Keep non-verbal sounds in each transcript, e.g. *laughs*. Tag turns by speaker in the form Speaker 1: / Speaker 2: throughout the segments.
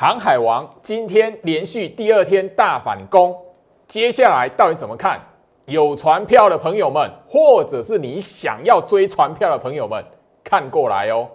Speaker 1: 航海王今天连续第二天大反攻，接下来到底怎么看？有船票的朋友们，或者是你想要追船票的朋友们，看过来哦。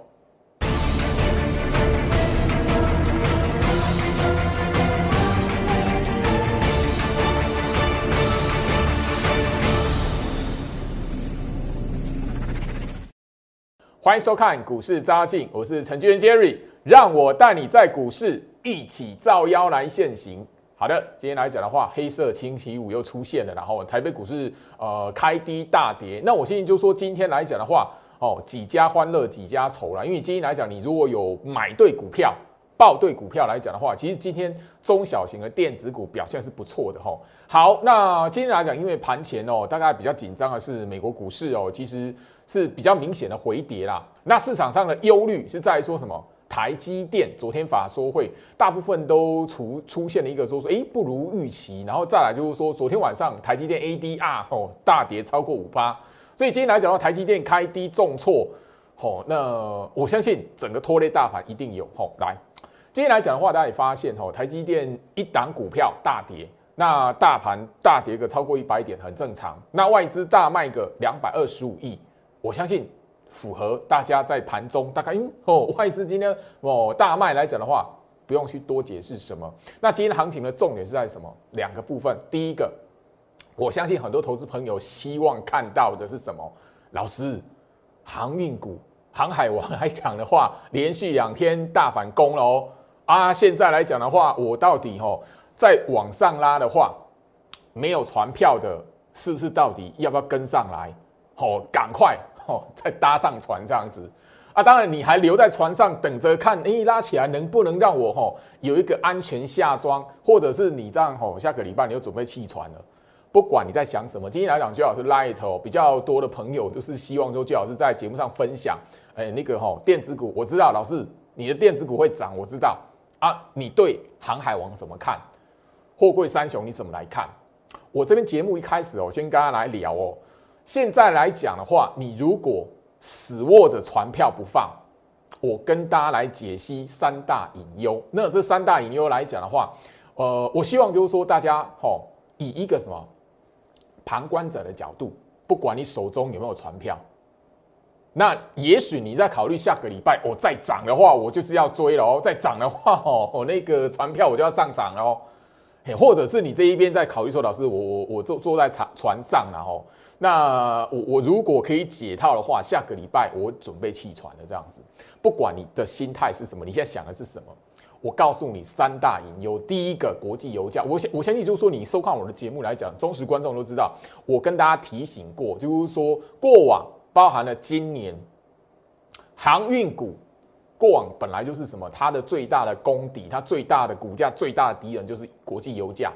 Speaker 1: 欢迎收看股市扎进，我是程序员 Jerry，让我带你在股市一起造妖来现行。好的，今天来讲的话，黑色星期五又出现了，然后台北股市呃开低大跌。那我现在就说今天来讲的话，哦几家欢乐几家愁了，因为今天来讲，你如果有买对股票、报对股票来讲的话，其实今天中小型的电子股表现是不错的哈。好，那今天来讲，因为盘前哦，大概比较紧张的是美国股市哦，其实。是比较明显的回跌啦。那市场上的忧虑是在说什么？台积电昨天法说会，大部分都出出现了一个说说，哎，不如预期。然后再来就是说，昨天晚上台积电 ADR 哦大跌超过五八，所以今天来讲到台积电开低重挫，哦，那我相信整个拖累大盘一定有。哦，来，今天来讲的话，大家也发现哦，台积电一档股票大跌，那大盘大跌个超过一百点很正常。那外资大卖个两百二十五亿。我相信符合大家在盘中大概，因哦外资今天哦大卖来讲的话，不用去多解释什么。那今天行情的重点是在什么？两个部分。第一个，我相信很多投资朋友希望看到的是什么？老师，航运股、航海王来讲的话，连续两天大反攻了哦。啊，现在来讲的话，我到底哦在往上拉的话，没有船票的，是不是到底要不要跟上来？哦，赶快！哦，再搭上船这样子啊！当然，你还留在船上等着看，哎，拉起来能不能让我吼有一个安全下装，或者是你这样吼，下个礼拜你就准备弃船了。不管你在想什么，今天来讲最好是 light 哦，比较多的朋友都是希望说最好是在节目上分享。哎，那个吼电子股，我知道老师你的电子股会涨，我知道啊。你对航海王怎么看？货柜三雄你怎么来看？我这边节目一开始哦，先跟大家来聊哦。现在来讲的话，你如果死握着船票不放，我跟大家来解析三大隐忧。那这三大隐忧来讲的话，呃，我希望就是说大家吼以一个什么旁观者的角度，不管你手中有没有船票，那也许你在考虑下个礼拜我再涨的话，我就是要追了哦。再涨的话，哦，我那个船票我就要上涨了哦。或者是你这一边在考虑说，老师，我我我坐坐在船船上然后。那我我如果可以解套的话，下个礼拜我准备弃船的这样子。不管你的心态是什么，你现在想的是什么，我告诉你三大隐忧。第一个，国际油价，我相我相信就是说，你收看我的节目来讲，忠实观众都知道，我跟大家提醒过，就是说过往包含了今年航运股，过往本来就是什么，它的最大的功底，它最大的股价最大的敌人就是国际油价。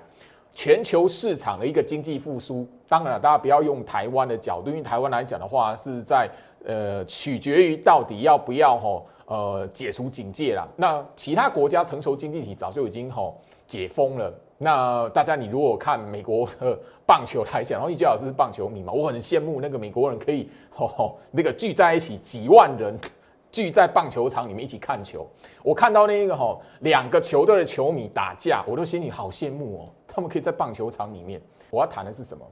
Speaker 1: 全球市场的一个经济复苏，当然了，大家不要用台湾的角度，因为台湾来讲的话，是在呃取决于到底要不要吼呃解除警戒了。那其他国家成熟经济体早就已经吼解封了。那大家你如果看美国的棒球来讲，然后易杰老师是棒球迷嘛，我很羡慕那个美国人可以吼吼那个聚在一起几万人 *laughs* 聚在棒球场里面一起看球。我看到那个吼两个球队的球迷打架，我都心里好羡慕哦。他们可以在棒球场里面。我要谈的是什么？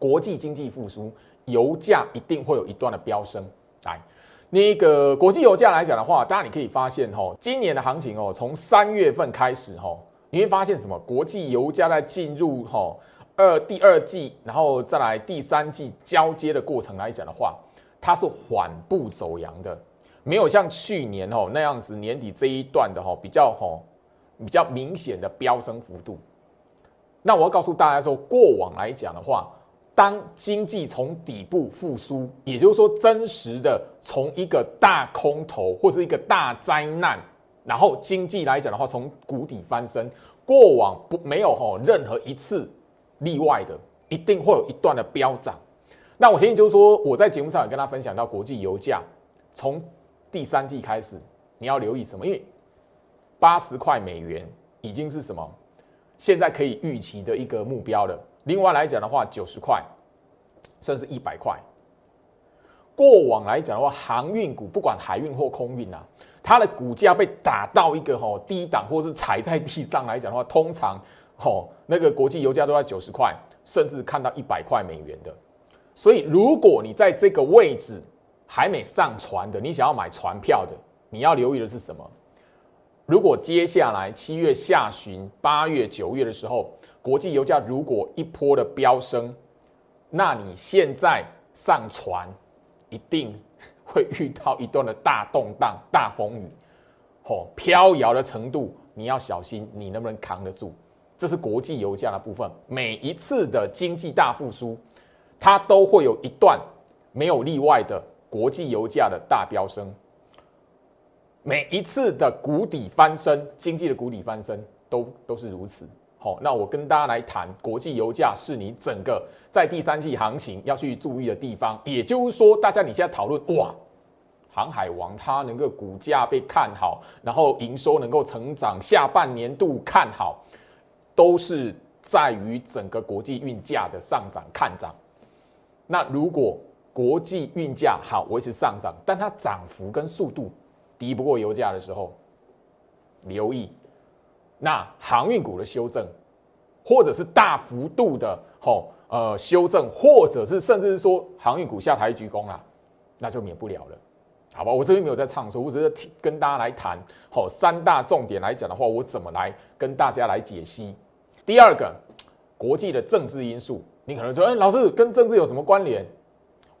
Speaker 1: 国际经济复苏，油价一定会有一段的飙升。来，那个国际油价来讲的话，当然你可以发现，哈，今年的行情哦，从三月份开始，哈，你会发现什么？国际油价在进入哈二第二季，然后再来第三季交接的过程来讲的话，它是缓步走阳的，没有像去年哦那样子年底这一段的哈比较哈比较明显的飙升幅度。那我要告诉大家说，过往来讲的话，当经济从底部复苏，也就是说真实的从一个大空头或是一个大灾难，然后经济来讲的话，从谷底翻身，过往不没有哈任何一次例外的，一定会有一段的飙涨。那我相信就是说，我在节目上也跟他分享到，国际油价从第三季开始，你要留意什么？因为八十块美元已经是什么？现在可以预期的一个目标了。另外来讲的话，九十块，甚至一百块。过往来讲的话，航运股不管海运或空运啊，它的股价被打到一个吼低档，或是踩在地上来讲的话，通常吼那个国际油价都在九十块，甚至看到一百块美元的。所以如果你在这个位置还没上船的，你想要买船票的，你要留意的是什么？如果接下来七月下旬、八月、九月的时候，国际油价如果一波的飙升，那你现在上船一定会遇到一段的大动荡、大风雨，吼，飘摇的程度你要小心，你能不能扛得住？这是国际油价的部分。每一次的经济大复苏，它都会有一段没有例外的国际油价的大飙升。每一次的谷底翻身，经济的谷底翻身都都是如此。好，那我跟大家来谈国际油价是你整个在第三季行情要去注意的地方。也就是说，大家你现在讨论哇，航海王它能够股价被看好，然后营收能够成长，下半年度看好，都是在于整个国际运价的上涨看涨。那如果国际运价好维持上涨，但它涨幅跟速度敌不过油价的时候，留意。那航运股的修正，或者是大幅度的吼呃修正，或者是甚至是说航运股下台鞠躬啦，那就免不了了，好吧？我这边没有在唱说，我只是跟大家来谈好三大重点来讲的话，我怎么来跟大家来解析？第二个，国际的政治因素，你可能说，哎，老师跟政治有什么关联？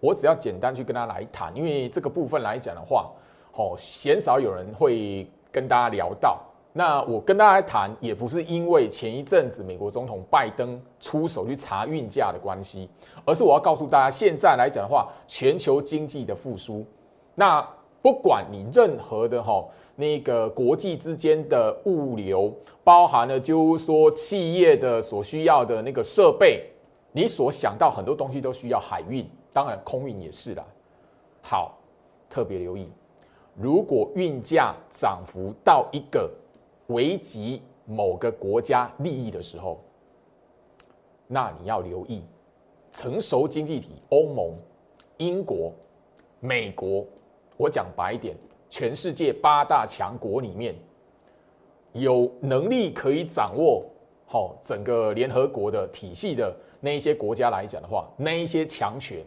Speaker 1: 我只要简单去跟他来谈，因为这个部分来讲的话，哦，鲜少有人会跟大家聊到。那我跟大家谈，也不是因为前一阵子美国总统拜登出手去查运价的关系，而是我要告诉大家，现在来讲的话，全球经济的复苏，那不管你任何的哈那个国际之间的物流，包含了就是说企业的所需要的那个设备，你所想到很多东西都需要海运，当然空运也是啦。好，特别留意，如果运价涨幅到一个。危及某个国家利益的时候，那你要留意，成熟经济体欧盟、英国、美国，我讲白一点，全世界八大强国里面，有能力可以掌握好整个联合国的体系的那一些国家来讲的话，那一些强权，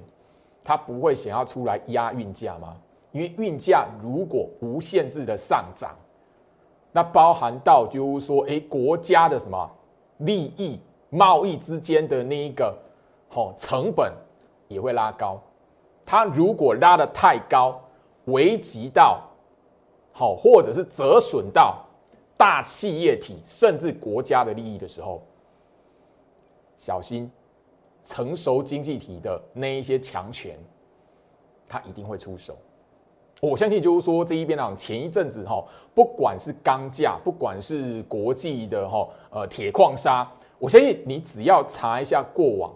Speaker 1: 他不会想要出来压运价吗？因为运价如果无限制的上涨。那包含到就是说，哎，国家的什么利益、贸易之间的那一个，好成本也会拉高。它如果拉的太高，危及到好，或者是折损到大企业体甚至国家的利益的时候，小心成熟经济体的那一些强权，他一定会出手。我相信就是说这一边呢，前一阵子哈，不管是钢价，不管是国际的哈，呃，铁矿砂，我相信你只要查一下过往，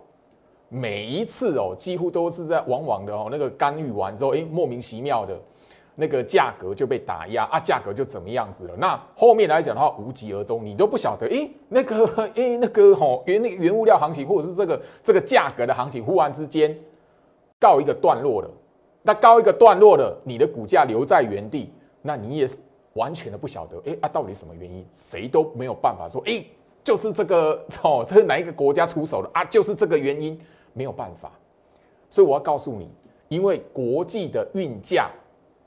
Speaker 1: 每一次哦，几乎都是在往往的哦，那个干预完之后，哎，莫名其妙的，那个价格就被打压啊，价格就怎么样子了。那后面来讲的话，无疾而终，你都不晓得，哎，那个，哎，那个哈，原那原物料行情，或者是这个这个价格的行情，忽然之间告一个段落了。那高一个段落了，你的股价留在原地，那你也完全的不晓得，哎啊，到底什么原因？谁都没有办法说，哎，就是这个 *laughs* 哦，这是哪一个国家出手的啊？就是这个原因，没有办法。所以我要告诉你，因为国际的运价，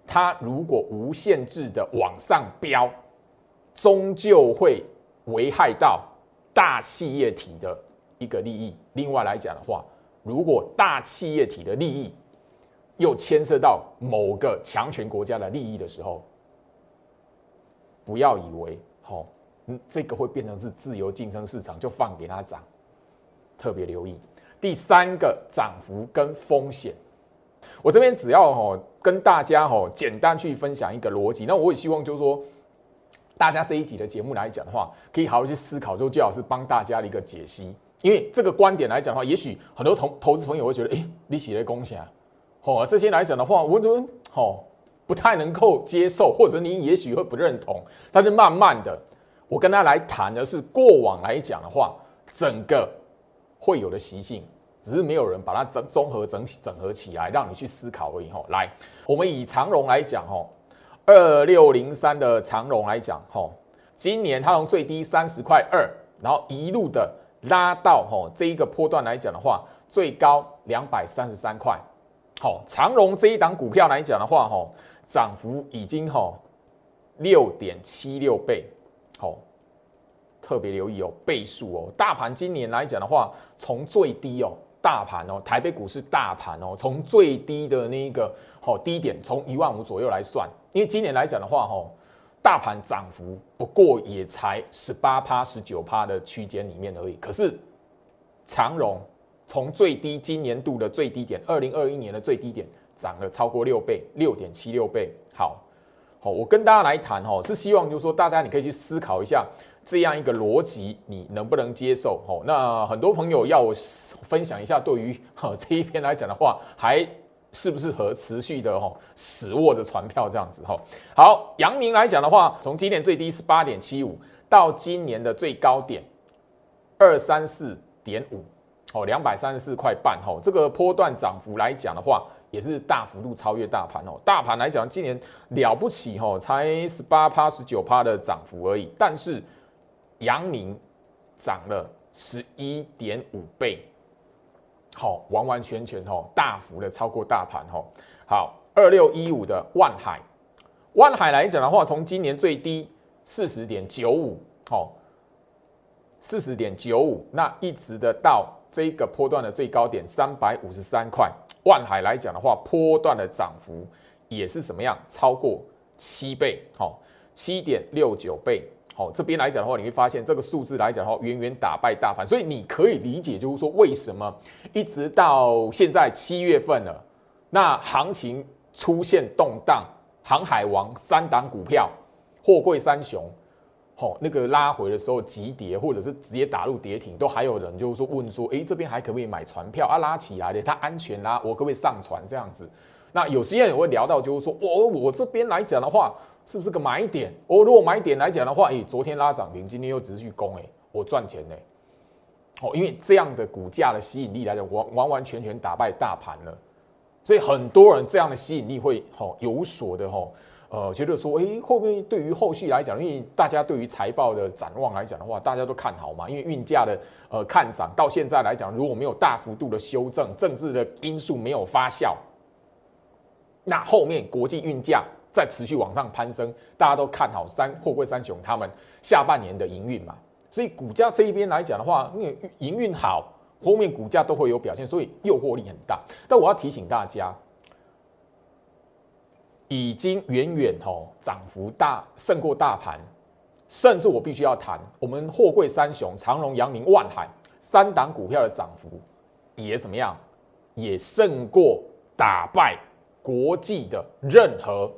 Speaker 1: 它如果无限制的往上飙，终究会危害到大企业体的一个利益。另外来讲的话，如果大企业体的利益，又牵涉到某个强权国家的利益的时候，不要以为好，嗯，这个会变成是自由竞争市场，就放给它涨。特别留意第三个涨幅跟风险。我这边只要哈跟大家哈简单去分享一个逻辑，那我也希望就是说，大家这一集的节目来讲的话，可以好好去思考，就最好是帮大家的一个解析。因为这个观点来讲的话，也许很多投投资朋友会觉得，哎，你写的贡献。哦，这些来讲的话，我觉得哦不太能够接受，或者你也许会不认同。但是慢慢的，我跟他来谈的是过往来讲的话，整个会有的习性，只是没有人把它整综合整体整合起来，让你去思考而已。吼，来，我们以长荣来讲，吼，二六零三的长荣来讲，吼，今年它从最低三十块二，然后一路的拉到吼这一个波段来讲的话，最高两百三十三块。好，长荣这一档股票来讲的话，吼，涨幅已经吼六点七六倍。好，特别留意哦，倍数哦。大盘今年来讲的话，从最低哦。大盘哦，台北股市大盘哦，从最低的那一个好低点，从一万五左右来算，因为今年来讲的话，吼，大盘涨幅不过也才十八趴、十九趴的区间里面而已。可是长荣从最低今年度的最低点，二零二一年的最低点，涨了超过六倍，六点七六倍。好，好，我跟大家来谈哦，是希望就是说，大家你可以去思考一下。这样一个逻辑，你能不能接受？哦，那很多朋友要我分享一下，对于哈 *laughs* 这一篇来讲的话，还适不适合持续的哈死握着船票这样子哈？好，阳明来讲的话，从今年最低是八点七五，到今年的最高点二三四点五，哦，两百三十四块半，哈，这个波段涨幅来讲的话，也是大幅度超越大盘哦。大盘来讲，今年了不起哈，才十八趴、十九趴的涨幅而已，但是。阳明涨了十一点五倍，好，完完全全哦，大幅的超过大盘哦。好，二六一五的万海，万海来讲的话，从今年最低四十点九五，好，四十点九五，那一直的到这个波段的最高点三百五十三块，万海来讲的话，波段的涨幅也是怎么样？超过七倍，好，七点六九倍。哦，这边来讲的话，你会发现这个数字来讲的话，远远打败大盘，所以你可以理解，就是说为什么一直到现在七月份了，那行情出现动荡，航海王三档股票，货柜三雄，哦，那个拉回的时候急跌，或者是直接打入跌停，都还有人就是说问说，哎，这边还可不可以买船票啊？拉起来的，它安全啦，我可不可以上船这样子？那有些人也会聊到，就是说我我这边来讲的话。是不是个买点？我如果买点来讲的话，诶，昨天拉涨停，今天又持续攻，诶，我赚钱呢。哦，因为这样的股价的吸引力来讲，完完完全全打败大盘了。所以很多人这样的吸引力会吼有所的吼，呃，觉得说，诶，后面对于后续来讲，因为大家对于财报的展望来讲的话，大家都看好嘛。因为运价的呃看涨到现在来讲，如果没有大幅度的修正，政治的因素没有发酵，那后面国际运价。在持续往上攀升，大家都看好三货柜三雄他们下半年的营运嘛，所以股价这一边来讲的话，因为营运好，后面股价都会有表现，所以诱惑力很大。但我要提醒大家，已经远远吼涨幅大胜过大盘，甚至我必须要谈，我们货柜三雄长荣、阳明、万海三档股票的涨幅也怎么样，也胜过打败国际的任何。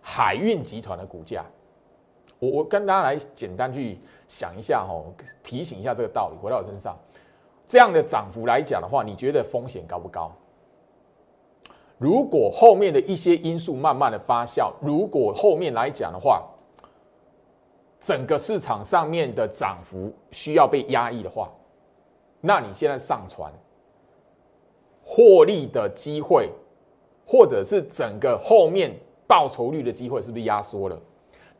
Speaker 1: 海运集团的股价，我我跟大家来简单去想一下哈，提醒一下这个道理，回到我身上，这样的涨幅来讲的话，你觉得风险高不高？如果后面的一些因素慢慢的发酵，如果后面来讲的话，整个市场上面的涨幅需要被压抑的话，那你现在上船获利的机会，或者是整个后面。报酬率的机会是不是压缩了？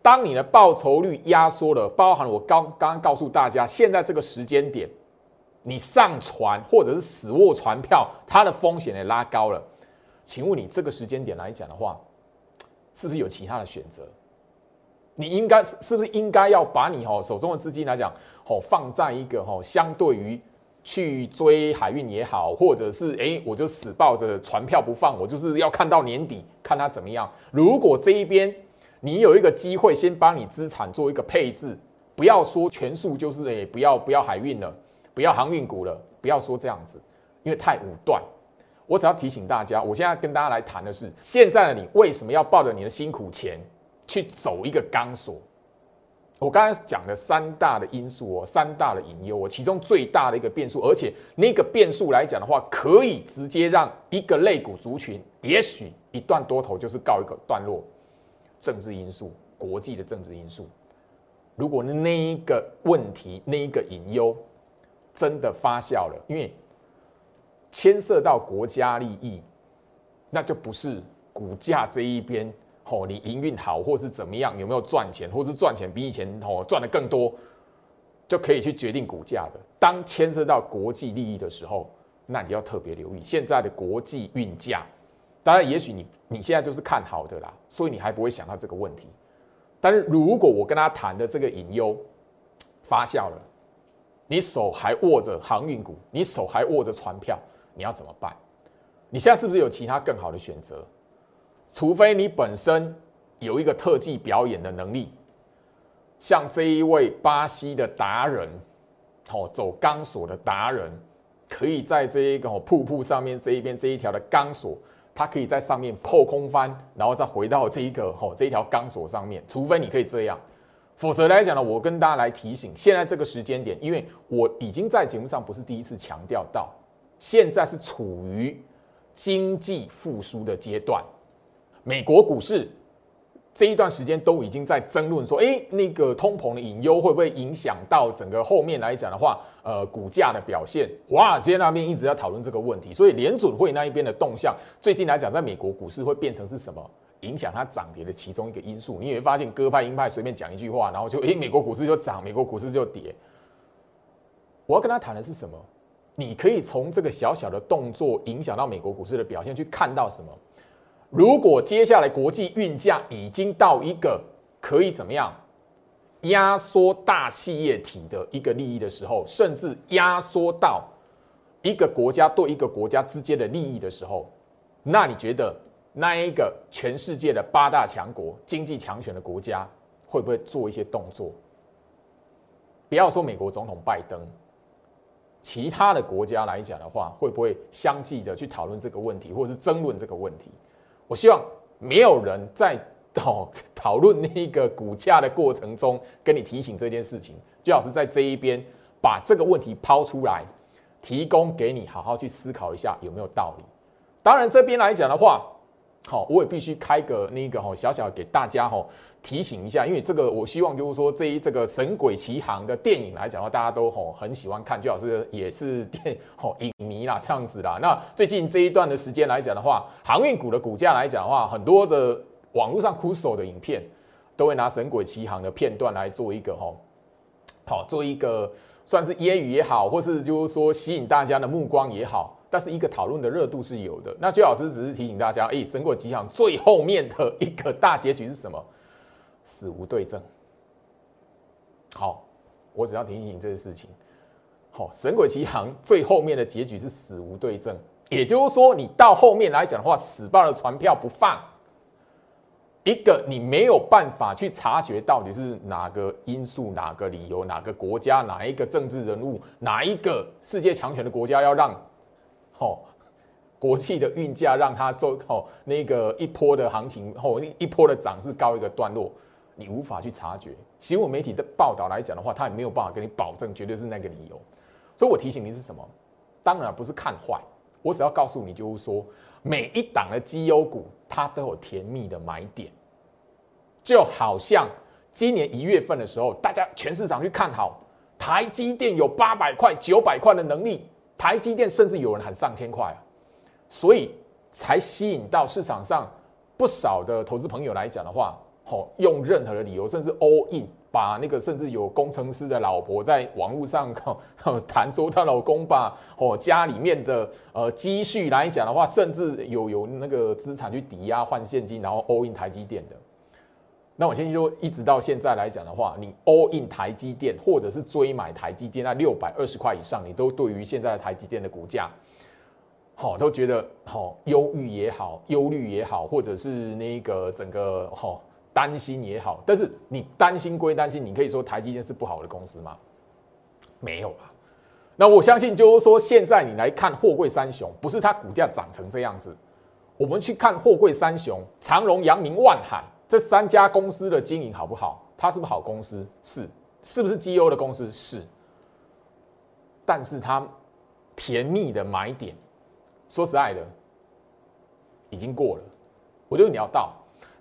Speaker 1: 当你的报酬率压缩了，包含我刚刚告诉大家，现在这个时间点，你上船或者是死握船票，它的风险也拉高了。请问你这个时间点来讲的话，是不是有其他的选择？你应该是不是应该要把你哦手中的资金来讲哦放在一个哦相对于。去追海运也好，或者是哎，我就死抱着船票不放，我就是要看到年底，看它怎么样。如果这一边你有一个机会，先帮你资产做一个配置，不要说全数就是哎，不要不要海运了，不要航运股了，不要说这样子，因为太武断。我只要提醒大家，我现在跟大家来谈的是，现在的你为什么要抱着你的辛苦钱去走一个钢索？我刚才讲的三大的因素哦，三大的隐忧哦，其中最大的一个变数，而且那个变数来讲的话，可以直接让一个类股族群，也许一段多头就是告一个段落。政治因素，国际的政治因素，如果那一个问题，那一个隐忧真的发酵了，因为牵涉到国家利益，那就不是股价这一边哦，你营运好或是怎么样，有没有赚钱，或是赚钱比以前哦赚的更多，就可以去决定股价的。当牵涉到国际利益的时候，那你要特别留意现在的国际运价。当然，也许你你现在就是看好的啦，所以你还不会想到这个问题。但是如果我跟他谈的这个隐忧发酵了，你手还握着航运股，你手还握着船票，你要怎么办？你现在是不是有其他更好的选择？除非你本身有一个特技表演的能力，像这一位巴西的达人，哦，走钢索的达人，可以在这一个瀑布上面这一边这一条的钢索。他可以在上面破空翻，然后再回到这一个哦这一条钢索上面。除非你可以这样，否则来讲呢，我跟大家来提醒，现在这个时间点，因为我已经在节目上不是第一次强调到，现在是处于经济复苏的阶段，美国股市。这一段时间都已经在争论说，哎，那个通膨的隐忧会不会影响到整个后面来讲的话，呃，股价的表现？华尔街那边一直在讨论这个问题，所以联准会那一边的动向，最近来讲，在美国股市会变成是什么影响它涨跌的其中一个因素？你也会发现，鸽派鹰派随便讲一句话，然后就，哎，美国股市就涨，美国股市就跌。我要跟他谈的是什么？你可以从这个小小的动作影响到美国股市的表现，去看到什么？如果接下来国际运价已经到一个可以怎么样压缩大企业体的一个利益的时候，甚至压缩到一个国家对一个国家之间的利益的时候，那你觉得那一个全世界的八大强国、经济强权的国家会不会做一些动作？不要说美国总统拜登，其他的国家来讲的话，会不会相继的去讨论这个问题，或者是争论这个问题？我希望没有人在讨讨论那个股价的过程中跟你提醒这件事情，最好是在这一边把这个问题抛出来，提供给你好好去思考一下有没有道理。当然这边来讲的话。好，我也必须开个那个哈小小给大家哈提醒一下，因为这个我希望就是说这一这个《神鬼奇航》的电影来讲的话，大家都吼很喜欢看，最好是 *laughs* 也是电 *laughs* 吼影迷啦这样子啦。那最近这一段的时间来讲的话，航运股的股价来讲的话，很多的网络上酷手的影片都会拿《神鬼奇航》的片段来做一个哈好做一个算是揶揄也好，或是就是说吸引大家的目光也好。但是一个讨论的热度是有的。那居老师只是提醒大家，哎，神鬼吉祥最后面的一个大结局是什么？死无对证。好，我只要提醒这件事情。好，神鬼奇航最后面的结局是死无对证，也就是说，你到后面来讲的话，死抱了船票不放，一个你没有办法去察觉到底是哪个因素、哪个理由、哪个国家、哪一个政治人物、哪一个世界强权的国家要让。哦，国际的运价让它做哦那个一波的行情哦一波的涨势高一个段落，你无法去察觉。新闻媒体的报道来讲的话，他也没有办法跟你保证绝对是那个理由。所以我提醒你是什么？当然不是看坏，我只要告诉你就是说，每一档的绩优股它都有甜蜜的买点，就好像今年一月份的时候，大家全市场去看好台积电有八百块、九百块的能力。台积电甚至有人喊上千块啊，所以才吸引到市场上不少的投资朋友来讲的话，吼，用任何的理由，甚至 all in，把那个甚至有工程师的老婆在网络上谈说她老公把哦家里面的呃积蓄来讲的话，甚至有有那个资产去抵押换现金，然后 all in 台积电的。那我先说，一直到现在来讲的话，你 all in 台积电，或者是追买台积电，那六百二十块以上，你都对于现在的台积电的股价，好，都觉得好忧郁也好，忧虑也好，或者是那个整个好担心也好。但是你担心归担心，你可以说台积电是不好的公司吗？没有吧？那我相信就是说，现在你来看货柜三雄，不是它股价涨成这样子，我们去看货柜三雄，长荣、阳明、万海。这三家公司的经营好不好？它是不是好公司？是，是不是绩优的公司？是。但是它甜蜜的买点，说实在的，已经过了。我觉得你要到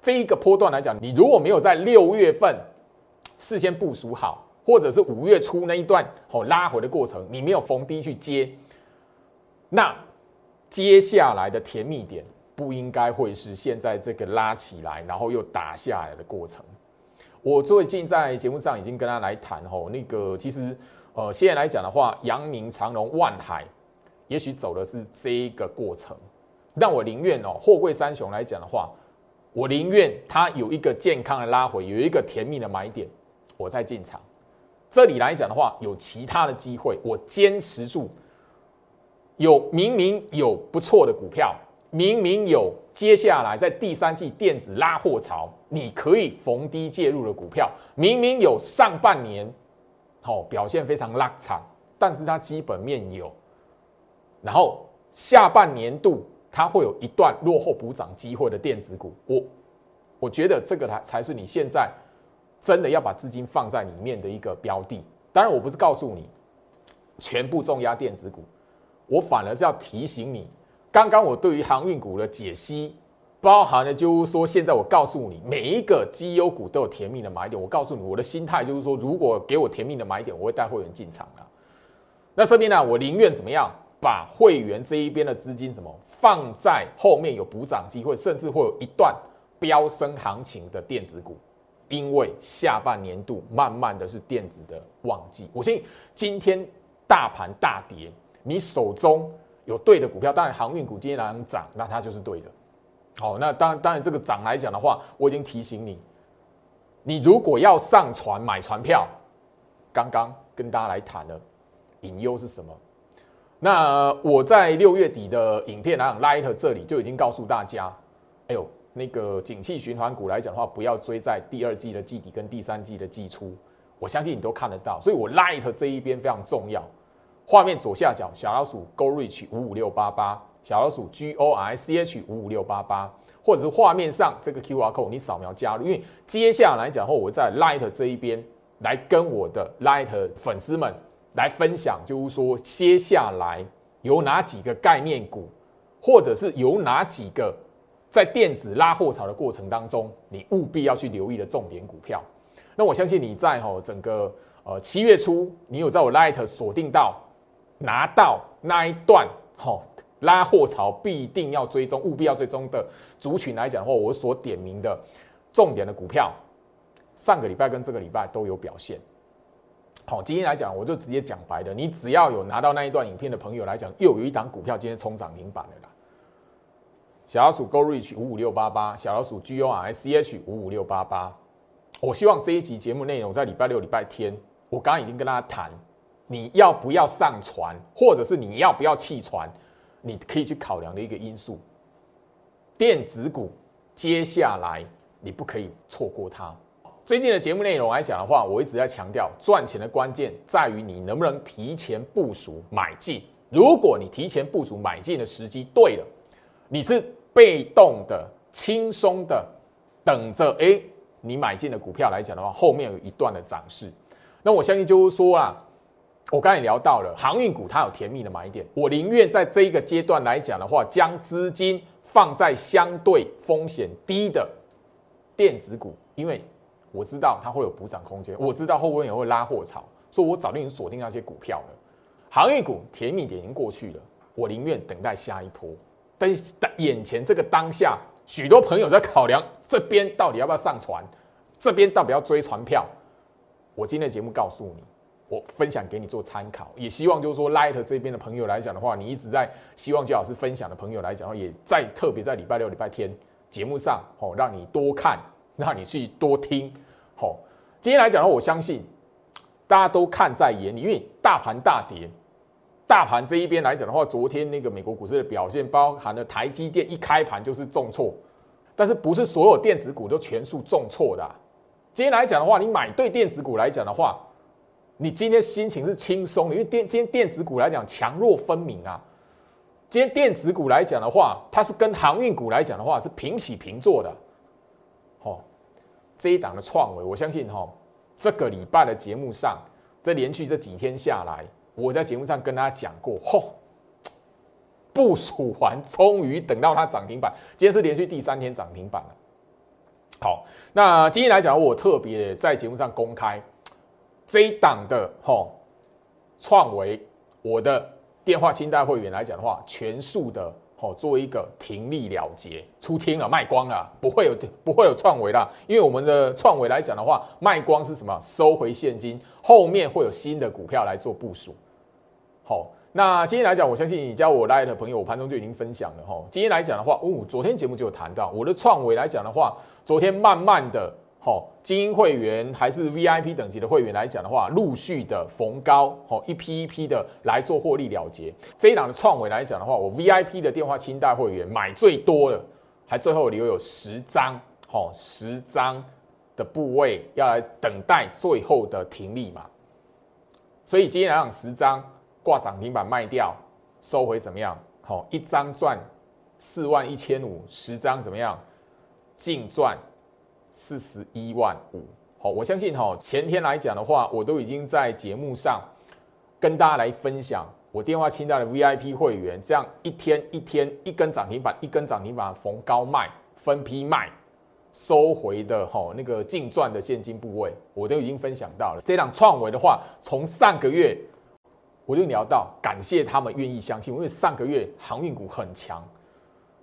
Speaker 1: 这一个波段来讲，你如果没有在六月份事先部署好，或者是五月初那一段好拉回的过程，你没有逢低去接，那接下来的甜蜜点不应该会是现在这个拉起来，然后又打下来的过程。我最近在节目上已经跟他来谈吼，那个其实呃现在来讲的话，阳明、长荣、万海，也许走的是这一个过程。但我宁愿哦，货柜三雄来讲的话，我宁愿它有一个健康的拉回，有一个甜蜜的买点，我再进场。这里来讲的话，有其他的机会，我坚持住。有明明有不错的股票。明明有接下来在第三季电子拉货潮，你可以逢低介入的股票，明明有上半年，好表现非常拉长，但是它基本面有，然后下半年度它会有一段落后补涨机会的电子股，我我觉得这个才才是你现在真的要把资金放在里面的一个标的。当然，我不是告诉你全部重压电子股，我反而是要提醒你。刚刚我对于航运股的解析，包含了就是说，现在我告诉你，每一个绩优股都有甜蜜的买点。我告诉你，我的心态就是说，如果给我甜蜜的买点，我会带会员进场的。那这边呢，我宁愿怎么样，把会员这一边的资金怎么放在后面有补涨机会，甚至会有一段飙升行情的电子股，因为下半年度慢慢的是电子的旺季。我相信今天大盘大跌，你手中。有对的股票，当然航运股今天能涨，那它就是对的。好，那当然当然这个涨来讲的话，我已经提醒你，你如果要上船买船票，刚刚跟大家来谈了，隐忧是什么？那我在六月底的影片来讲，Light 这里就已经告诉大家，哎呦，那个景气循环股来讲的话，不要追在第二季的季底跟第三季的季初，我相信你都看得到，所以我 Light 这一边非常重要。画面左下角小老鼠 Go Reach 五五六八八，小老鼠 G O R C H 五五六八八，或者是画面上这个 Q R code 你扫描加入，因为接下来讲后，我在 Light 这一边来跟我的 Light 粉丝们来分享，就是说接下来有哪几个概念股，或者是有哪几个在电子拉货潮的过程当中，你务必要去留意的重点股票。那我相信你在吼整个呃七月初，你有在我 Light 锁定到。拿到那一段好拉货潮必定要追踪，务必要追踪的族群来讲的话，我所点名的重点的股票，上个礼拜跟这个礼拜都有表现。好，今天来讲，我就直接讲白的，你只要有拿到那一段影片的朋友来讲，又有一档股票今天冲涨停板了啦。小老鼠 Go Reach 五五六八八，小老鼠 G O R C H 五五六八八。我希望这一集节目内容在礼拜六、礼拜天，我刚刚已经跟大家谈。你要不要上船，或者是你要不要弃船，你可以去考量的一个因素。电子股接下来你不可以错过它。最近的节目内容来讲的话，我一直在强调，赚钱的关键在于你能不能提前部署买进。如果你提前部署买进的时机对了，你是被动的、轻松的等着，哎，你买进的股票来讲的话，后面有一段的涨势。那我相信就是说啦。我刚才聊到了航运股，它有甜蜜的买点。我宁愿在这一个阶段来讲的话，将资金放在相对风险低的电子股，因为我知道它会有补涨空间，我知道后面也会拉货潮，所以我早就已经锁定那些股票了。航运股甜蜜点已经过去了，我宁愿等待下一波。但是眼前这个当下，许多朋友在考量这边到底要不要上船，这边到底要追船票。我今天的节目告诉你。我分享给你做参考，也希望就是说，Light 这边的朋友来讲的话，你一直在希望最好是分享的朋友来讲的话，也在特别在礼拜六、礼拜天节目上，哦，让你多看，让你去多听，好。今天来讲的话，我相信大家都看在眼里，因为大盘大跌，大盘这一边来讲的话，昨天那个美国股市的表现，包含了台积电一开盘就是重挫，但是不是所有电子股都全数重挫的。今天来讲的话，你买对电子股来讲的话，你今天心情是轻松的，因为电今天电子股来讲强弱分明啊。今天电子股来讲的话，它是跟航运股来讲的话是平起平坐的。好，这一档的创维，我相信哈，这个礼拜的节目上，这连续这几天下来，我在节目上跟大家讲过，嚯，部署完，终于等到它涨停板，今天是连续第三天涨停板了。好，那今天来讲，我特别在节目上公开。这一档的哈创维，我的电话清单会员来讲的话，全数的好做一个停利了结，出清了卖光了，不会有 *laughs* 不会有创维啦，因为我们的创维来讲的话，卖光是什么？收回现金，后面会有新的股票来做部署。好，那今天来讲，我相信你加我来的朋友，我盘中就已经分享了哈。今天来讲的话，哦，昨天节目就有谈到我的创维来讲的话，昨天慢慢的。好，精英会员还是 VIP 等级的会员来讲的话，陆续的逢高，好一批一批的来做获利了结。这一档的创维来讲的话，我 VIP 的电话清代会员买最多的，还最后留有十张，好十张的部位要来等待最后的停利嘛。所以今天来讲十张挂涨停板卖掉，收回怎么样？好，一张赚四万一千五，十张怎么样？净赚。四十一万五，好，我相信哈，前天来讲的话，我都已经在节目上跟大家来分享我电话清单的 VIP 会员，这样一天一天一根涨停板，一根涨停板逢高卖，分批卖，收回的哈那个净赚的现金部位，我都已经分享到了。这档创维的话，从上个月我就聊到，感谢他们愿意相信，因为上个月航运股很强。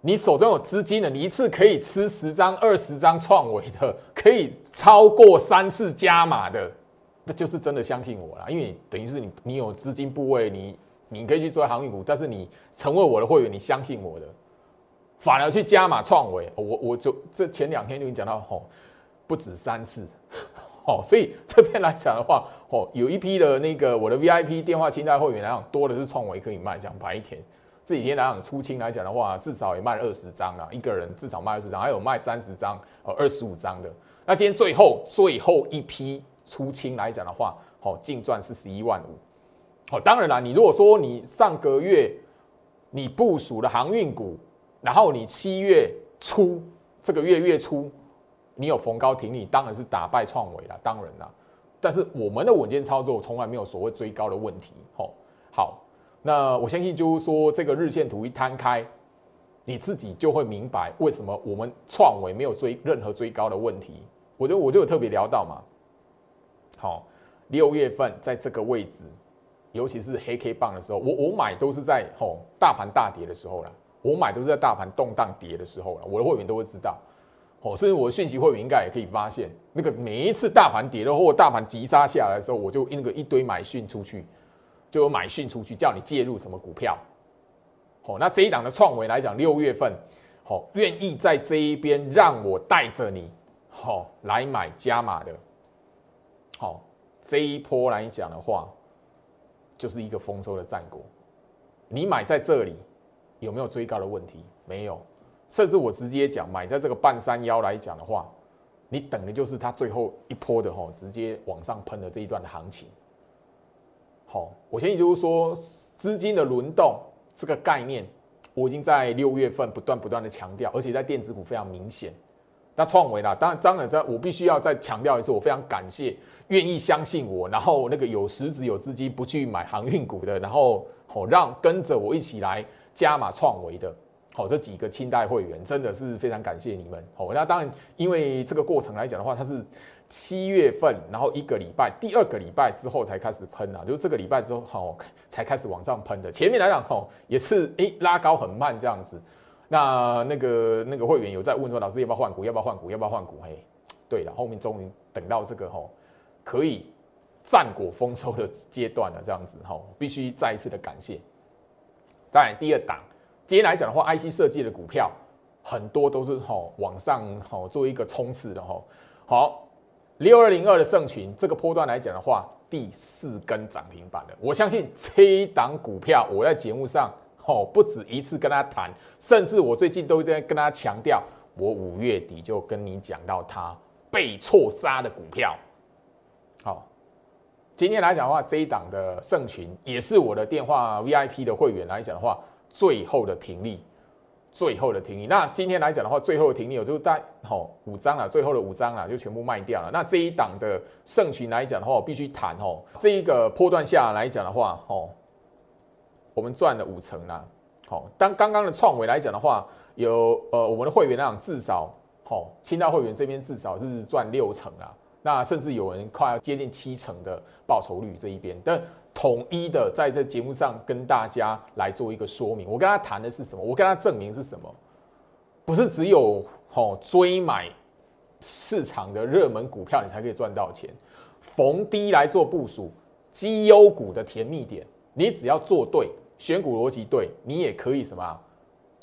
Speaker 1: 你手中有资金的，你一次可以吃十张、二十张创维的，可以超过三次加码的，那就是真的相信我了。因为等于是你，你有资金部位，你你可以去做航运股，但是你成为我的会员，你相信我的，反而去加码创维，我我就这前两天就已经讲到，吼，不止三次，*laughs* 哦，所以这边来讲的话，哦，有一批的那个我的 VIP 电话清单会员来讲，多的是创维可以卖，讲白一天。这几天来讲出清来讲的话，至少也卖二十张啊，一个人至少卖二十张，还有卖三十张、呃二十五张的。那今天最后最后一批出清来讲的话，好净赚是十一万五。好，当然啦，你如果说你上个月你部署的航运股，然后你七月初这个月月初你有逢高停利，当然是打败创维了，当然啦。但是我们的稳健操作从来没有所谓追高的问题。好，好。那我相信，就是说，这个日线图一摊开，你自己就会明白为什么我们创维没有追任何追高的问题。我就我就有特别聊到嘛，好，六月份在这个位置，尤其是黑 K 棒的时候，我我买都是在吼大盘大跌的时候了，我买都是在大盘动荡跌的时候了。我的会员都会知道，哦，甚至我的讯息会员应该也可以发现，那个每一次大盘跌了或大盘急杀下来的时候，我就那个一堆买讯出去。就有买讯出去，叫你介入什么股票？好，那这一档的创维来讲，六月份好愿意在这一边让我带着你好来买加码的，好这一波来讲的话，就是一个丰收的战果。你买在这里有没有追高的问题？没有，甚至我直接讲，买在这个半山腰来讲的话，你等的就是它最后一波的哈，直接往上喷的这一段的行情。好，我相信就是说资金的轮动这个概念，我已经在六月份不断不断的强调，而且在电子股非常明显。那创维啦，当然当然在，我必须要再强调一次，我非常感谢愿意相信我，然后那个有实质有资金不去买航运股的，然后好让跟着我一起来加码创维的，好这几个清代会员真的是非常感谢你们。好，那当然因为这个过程来讲的话，它是。七月份，然后一个礼拜，第二个礼拜之后才开始喷啊，就是这个礼拜之后吼才开始往上喷的。前面来讲吼也是诶拉高很慢这样子。那那个那个会员有在问说，老师要不要换股？要不要换股？要不要换股？嘿，对了，后面终于等到这个吼可以战果丰收的阶段了，这样子吼必须再一次的感谢。当然，第二档今天来讲的话，IC 设计的股票很多都是吼往上吼做一个冲刺的吼好。六二零二的盛群，这个波段来讲的话，第四根涨停板的，我相信这一档股票，我在节目上哦不止一次跟他谈，甚至我最近都在跟他强调，我五月底就跟你讲到它被错杀的股票。好，今天来讲的话，这一档的盛群也是我的电话 VIP 的会员来讲的话，最后的停利。最后的停利，那今天来讲的话，最后的停利我就带好五张了，最后的五张了就全部卖掉了。那这一档的盛群来讲的话，我必须谈哦，这一个波段下来讲的话，哦，我们赚了五成啦。好，当刚刚的创维来讲的话，有呃我们的会员来讲至少好，清大会员这边至少是赚六成啊。那甚至有人快要接近七成的报酬率这一边，但统一的在这节目上跟大家来做一个说明。我跟他谈的是什么？我跟他证明是什么？不是只有吼追买市场的热门股票，你才可以赚到钱。逢低来做部署绩优股的甜蜜点，你只要做对，选股逻辑对，你也可以什么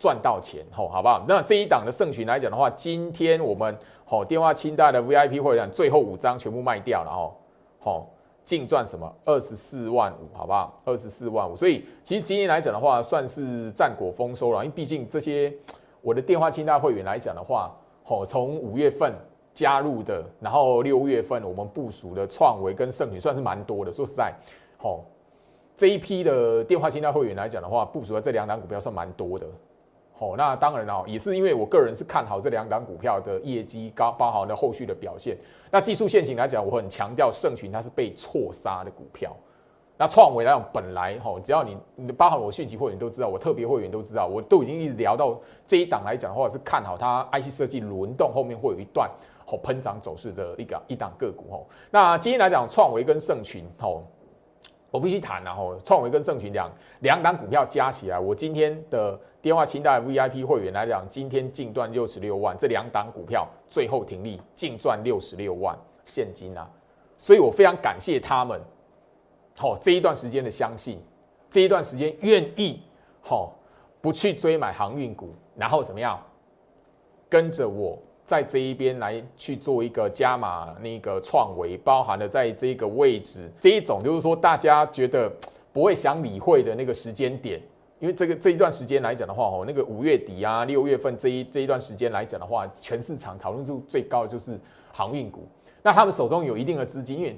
Speaker 1: 赚到钱吼，好不好？那这一档的盛群来讲的话，今天我们吼电话清代的 VIP 会员最后五张全部卖掉了吼，吼净赚什么二十四万五，好不好？二十四万五，所以其实今天来讲的话，算是战果丰收了，因为毕竟这些我的电话清代会员来讲的话，吼从五月份。加入的，然后六月份我们部署的创维跟盛宇算是蛮多的。说实在，吼这一批的电话清单会员来讲的话，部署的这两档股票算蛮多的。哦，那当然哦，也是因为我个人是看好这两档股票的业绩，高包含的后续的表现。那技术线型来讲，我很强调盛群它是被错杀的股票。那创维来讲，本来吼，只要你你包含我讯息会员都知道，我特别会员都知道，我都已经一直聊到这一档来讲的话，是看好它 IC 设计轮动后面会有一段。哦，喷涨走势的一个一档个股哦。那今天来讲，创维跟盛群哦，我必须谈然后，创维跟盛群两两档股票加起来，我今天的电话清单 VIP 会员来讲，今天净赚六十六万，这两档股票最后停利净赚六十六万现金啊，所以我非常感谢他们，好这一段时间的相信，这一段时间愿意好不去追买航运股，然后怎么样跟着我。在这一边来去做一个加码，那个创维包含了在这个位置，这一种就是说大家觉得不会想理会的那个时间点，因为这个这一段时间来讲的话，哦，那个五月底啊、六月份这一这一段时间来讲的话，全市场讨论度最高的就是航运股，那他们手中有一定的资金，因为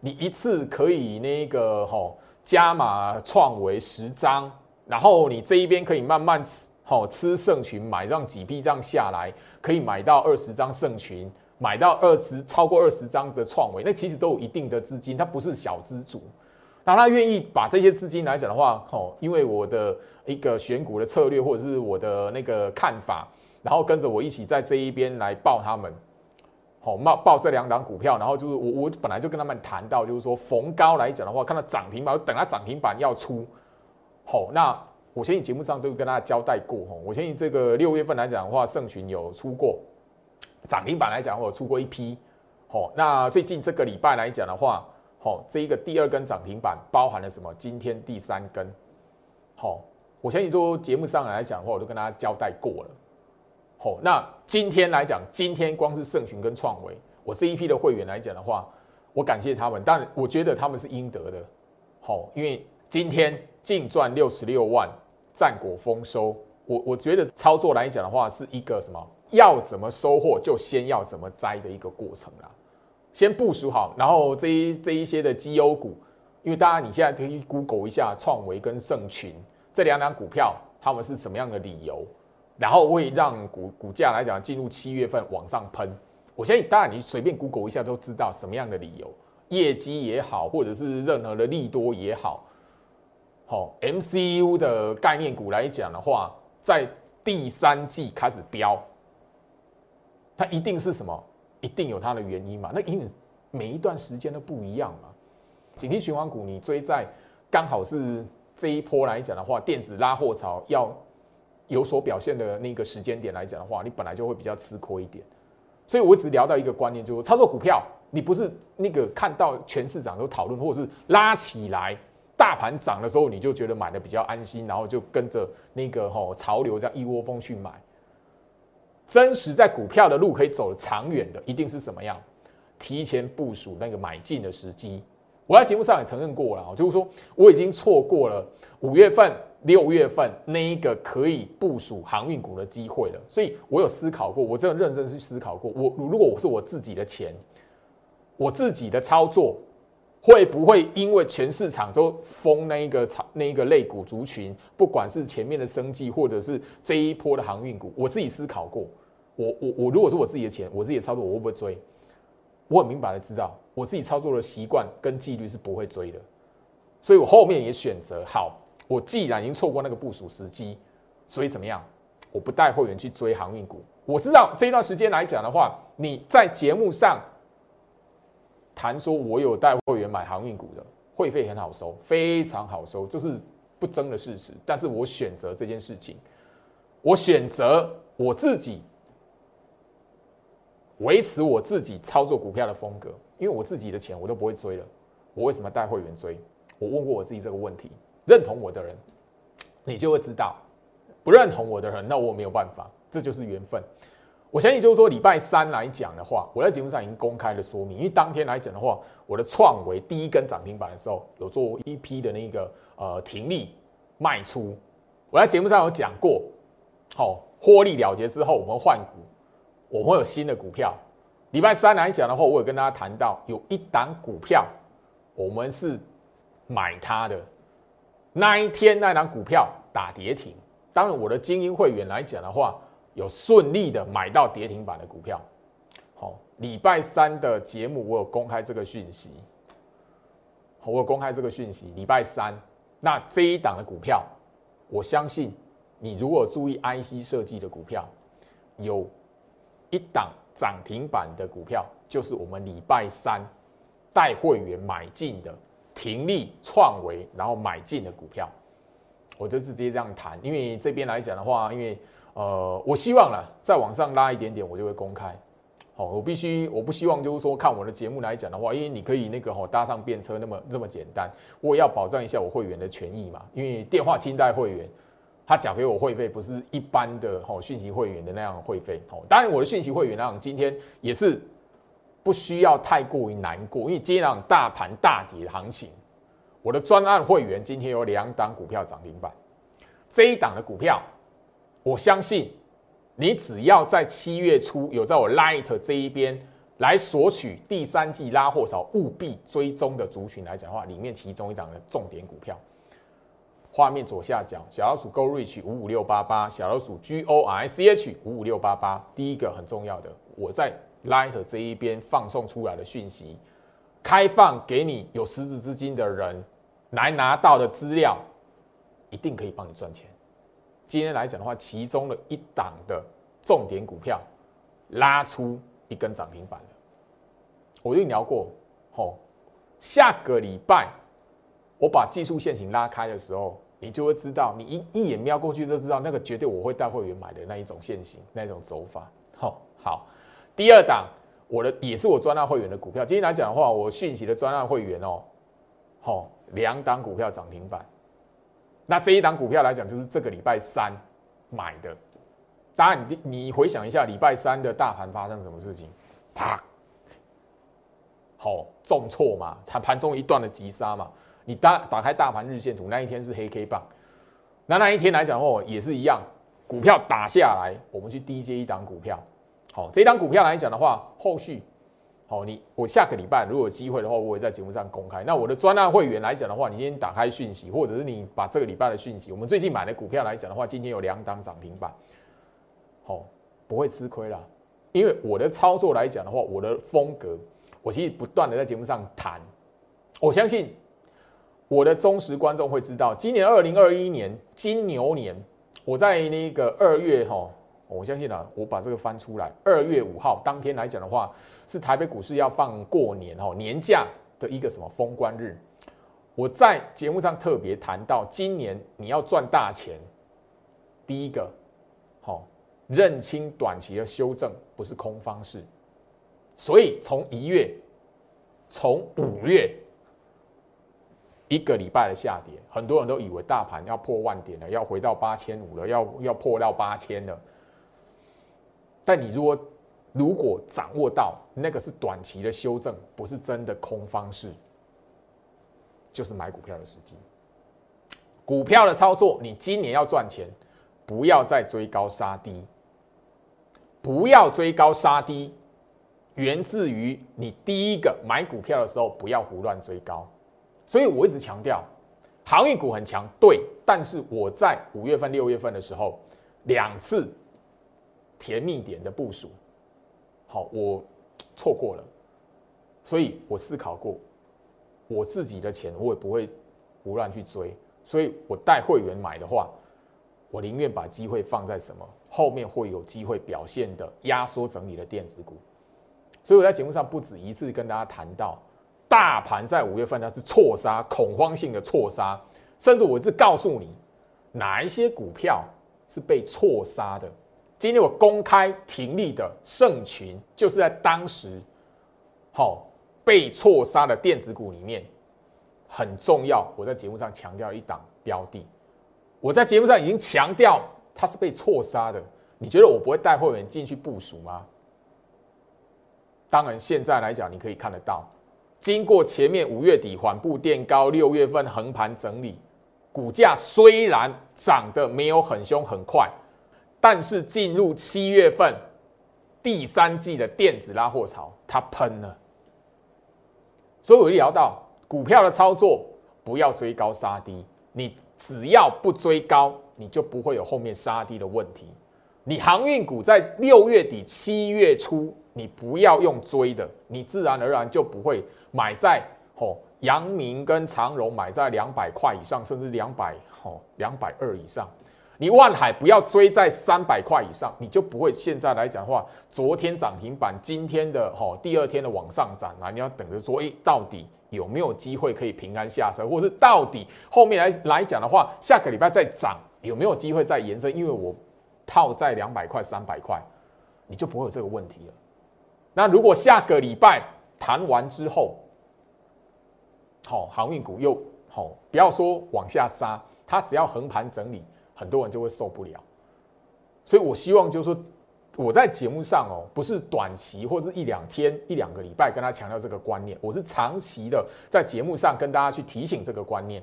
Speaker 1: 你一次可以那个吼加码创维十张，然后你这一边可以慢慢。好吃圣群买上几批这样下来，可以买到二十张圣群，买到二十超过二十张的创维，那其实都有一定的资金，它不是小资主。那他愿意把这些资金来讲的话，哦，因为我的一个选股的策略或者是我的那个看法，然后跟着我一起在这一边来报他们，好报报这两档股票，然后就是我我本来就跟他们谈到，就是说逢高来讲的话，看到涨停板，等它涨停板要出，好那。我相信节目上都跟大家交代过哈，我相信这个六月份来讲的话，盛群有出过涨停板来讲，或者出过一批，好，那最近这个礼拜来讲的话，好，这一个第二根涨停板包含了什么？今天第三根，好，我相信说节目上来讲的话，我都跟大家交代过了，好，那今天来讲，今天光是盛群跟创维，我这一批的会员来讲的话，我感谢他们，但我觉得他们是应得的，好，因为今天净赚六十六万。战果丰收，我我觉得操作来讲的话，是一个什么？要怎么收获，就先要怎么栽的一个过程啦。先部署好，然后这一这一些的绩优股，因为大家你现在可以 Google 一下创维跟盛群这两档股票，他们是什么样的理由，然后会让股股价来讲进入七月份往上喷。我相信，当然你随便 Google 一下都知道什么样的理由，业绩也好，或者是任何的利多也好。好，MCU 的概念股来讲的话，在第三季开始飙，它一定是什么？一定有它的原因嘛？那因为每一段时间都不一样嘛。景气循环股你追在刚好是这一波来讲的话，电子拉货潮要有所表现的那个时间点来讲的话，你本来就会比较吃亏一点。所以我只聊到一个观念，就是操作股票，你不是那个看到全市场都讨论，或者是拉起来。大盘涨的时候，你就觉得买的比较安心，然后就跟着那个吼潮流这样一窝蜂去买。真实在股票的路可以走得长远的，一定是怎么样？提前部署那个买进的时机。我在节目上也承认过了，就是说我已经错过了五月份、六月份那一个可以部署航运股的机会了。所以我有思考过，我真的认真去思考过。我如果我是我自己的钱，我自己的操作。会不会因为全市场都封那一个炒那一个类股族群，不管是前面的生计，或者是这一波的航运股，我自己思考过。我我我，如果是我自己的钱，我自己的操作，我会不会追？我很明白的知道，我自己操作的习惯跟纪律是不会追的。所以我后面也选择好，我既然已经错过那个部署时机，所以怎么样？我不带会员去追航运股。我知道这一段时间来讲的话，你在节目上。谈说我有带会员买航运股的，会费很好收，非常好收，这是不争的事实。但是我选择这件事情，我选择我自己维持我自己操作股票的风格，因为我自己的钱我都不会追了，我为什么带会员追？我问过我自己这个问题，认同我的人，你就会知道；不认同我的人，那我没有办法，这就是缘分。我相信就是说，礼拜三来讲的话，我在节目上已经公开的说明，因为当天来讲的话，我的创维第一根涨停板的时候，有做一批的那个呃停利卖出，我在节目上有讲过，好获利了结之后，我们换股，我们会有新的股票。礼拜三来讲的话，我有跟大家谈到，有一档股票，我们是买它的那一天，那档股票打跌停。当然，我的精英会员来讲的话。有顺利的买到跌停板的股票，好，礼拜三的节目我有公开这个讯息，我有公开这个讯息。礼拜三，那这一档的股票，我相信你如果注意 IC 设计的股票，有一档涨停板的股票，就是我们礼拜三带会员买进的停利创维，然后买进的股票，我就直接这样谈，因为这边来讲的话，因为。呃，我希望了再往上拉一点点，我就会公开。好，我必须，我不希望就是说看我的节目来讲的话，因为你可以那个哈搭上便车那么这么简单，我也要保障一下我会员的权益嘛。因为电话清代会员，他缴给我会费不是一般的哈讯息会员的那样会费。哦，当然我的讯息会员那样今天也是不需要太过于难过，因为接壤大盘大跌的行情，我的专案会员今天有两档股票涨停板，这一档的股票。我相信，你只要在七月初有在我 Light 这一边来索取第三季拉货潮务必追踪的族群来讲的话，里面其中一档的重点股票，画面左下角小老鼠 Go Reach 五五六八八，小老鼠 G O R C H 五五六八八，第一个很重要的，我在 Light 这一边放送出来的讯息，开放给你有实质资金的人来拿到的资料，一定可以帮你赚钱。今天来讲的话，其中的一档的重点股票拉出一根涨停板了。我跟你聊过，吼，下个礼拜我把技术线型拉开的时候，你就会知道，你一一眼瞄过去就知道，那个绝对我会带会员买的那一种线型，那一种走法。好，好，第二档我的也是我专案会员的股票。今天来讲的话，我讯息的专案会员哦，好，两档股票涨停板。那这一档股票来讲，就是这个礼拜三买的。当然，你你回想一下，礼拜三的大盘发生什么事情？啪，好重挫嘛，盘盘中一段的急杀嘛。你打打开大盘日线图，那一天是黑 K 棒。那那一天来讲的话，也是一样，股票打下来，我们去低接一档股票。好，这档股票来讲的话，后续。哦，你我下个礼拜如果有机会的话，我会在节目上公开。那我的专案会员来讲的话，你先打开讯息，或者是你把这个礼拜的讯息，我们最近买的股票来讲的话，今天有两档涨停板，好，不会吃亏了。因为我的操作来讲的话，我的风格，我其实不断的在节目上谈。我相信我的忠实观众会知道，今年二零二一年金牛年，我在那个二月哈。我相信啊，我把这个翻出来，二月五号当天来讲的话，是台北股市要放过年哦，年假的一个什么封关日。我在节目上特别谈到，今年你要赚大钱，第一个，好认清短期的修正不是空方式，所以从一月，从五月一个礼拜的下跌，很多人都以为大盘要破万点了，要回到八千五了，要要破到八千了。但你如果如果掌握到那个是短期的修正，不是真的空方式，就是买股票的时机。股票的操作，你今年要赚钱，不要再追高杀低，不要追高杀低，源自于你第一个买股票的时候不要胡乱追高。所以我一直强调，航运股很强，对，但是我在五月份、六月份的时候两次。甜蜜点的部署，好，我错过了，所以我思考过，我自己的钱我也不会胡乱去追，所以我带会员买的话，我宁愿把机会放在什么后面会有机会表现的压缩整理的电子股，所以我在节目上不止一次跟大家谈到，大盘在五月份它是错杀，恐慌性的错杀，甚至我是告诉你哪一些股票是被错杀的。今天我公开停利的盛群，就是在当时好被错杀的电子股里面很重要。我在节目上强调一档标的，我在节目上已经强调它是被错杀的。你觉得我不会带会员进去部署吗？当然，现在来讲，你可以看得到，经过前面五月底缓步垫高，六月份横盘整理，股价虽然涨得没有很凶很快，但是进入七月份第三季的电子拉货潮，它喷了。所以我聊到股票的操作，不要追高杀低，你只要不追高，你就不会有后面杀低的问题。你航运股在六月底、七月初。你不要用追的，你自然而然就不会买在吼阳明跟长荣买在两百块以上，甚至两百吼两百二以上。你万海不要追在三百块以上，你就不会现在来讲的话，昨天涨停板，今天的吼第二天的往上涨啊，你要等着说，诶，到底有没有机会可以平安下车，或者是到底后面来来讲的话，下个礼拜再涨有没有机会再延伸？因为我套在两百块、三百块，你就不会有这个问题了。那如果下个礼拜谈完之后，好航运股又好，不要说往下杀，它只要横盘整理，很多人就会受不了。所以我希望就是说，我在节目上哦，不是短期或是一两天、一两个礼拜跟他强调这个观念，我是长期的在节目上跟大家去提醒这个观念。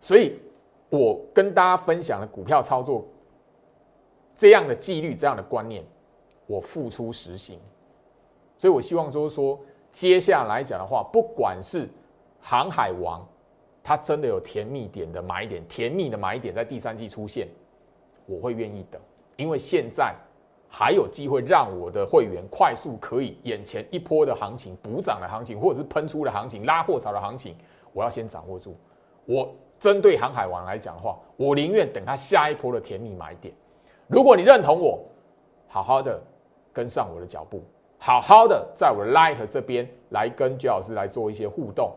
Speaker 1: 所以我跟大家分享的股票操作这样的纪律、这样的观念。我付出实行，所以我希望就是说，接下来讲的话，不管是航海王，它真的有甜蜜点的买点，甜蜜的买点在第三季出现，我会愿意等，因为现在还有机会让我的会员快速可以眼前一波的行情补涨的行情，或者是喷出的行情、拉货潮的行情，我要先掌握住。我针对航海王来讲的话，我宁愿等它下一波的甜蜜买点。如果你认同我，好好的。跟上我的脚步，好好的在我的 Light 这边来跟居老师来做一些互动。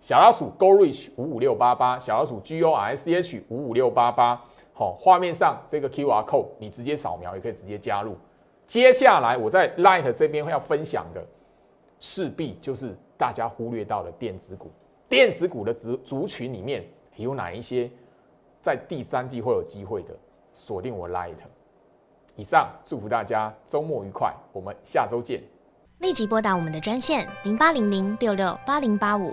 Speaker 1: 小老鼠 Go Reach 五五六八八，小老鼠 G O R S H 五五六八八。好，画面上这个 QR code 你直接扫描也可以直接加入。接下来我在 Light 这边会要分享的，势必就是大家忽略到的电子股。电子股的族族群里面有哪一些在第三季会有机会的？锁定我 Light。以上祝福大家周末愉快，我们下周见。
Speaker 2: 立即拨打我们的专线零八零零六六八零八五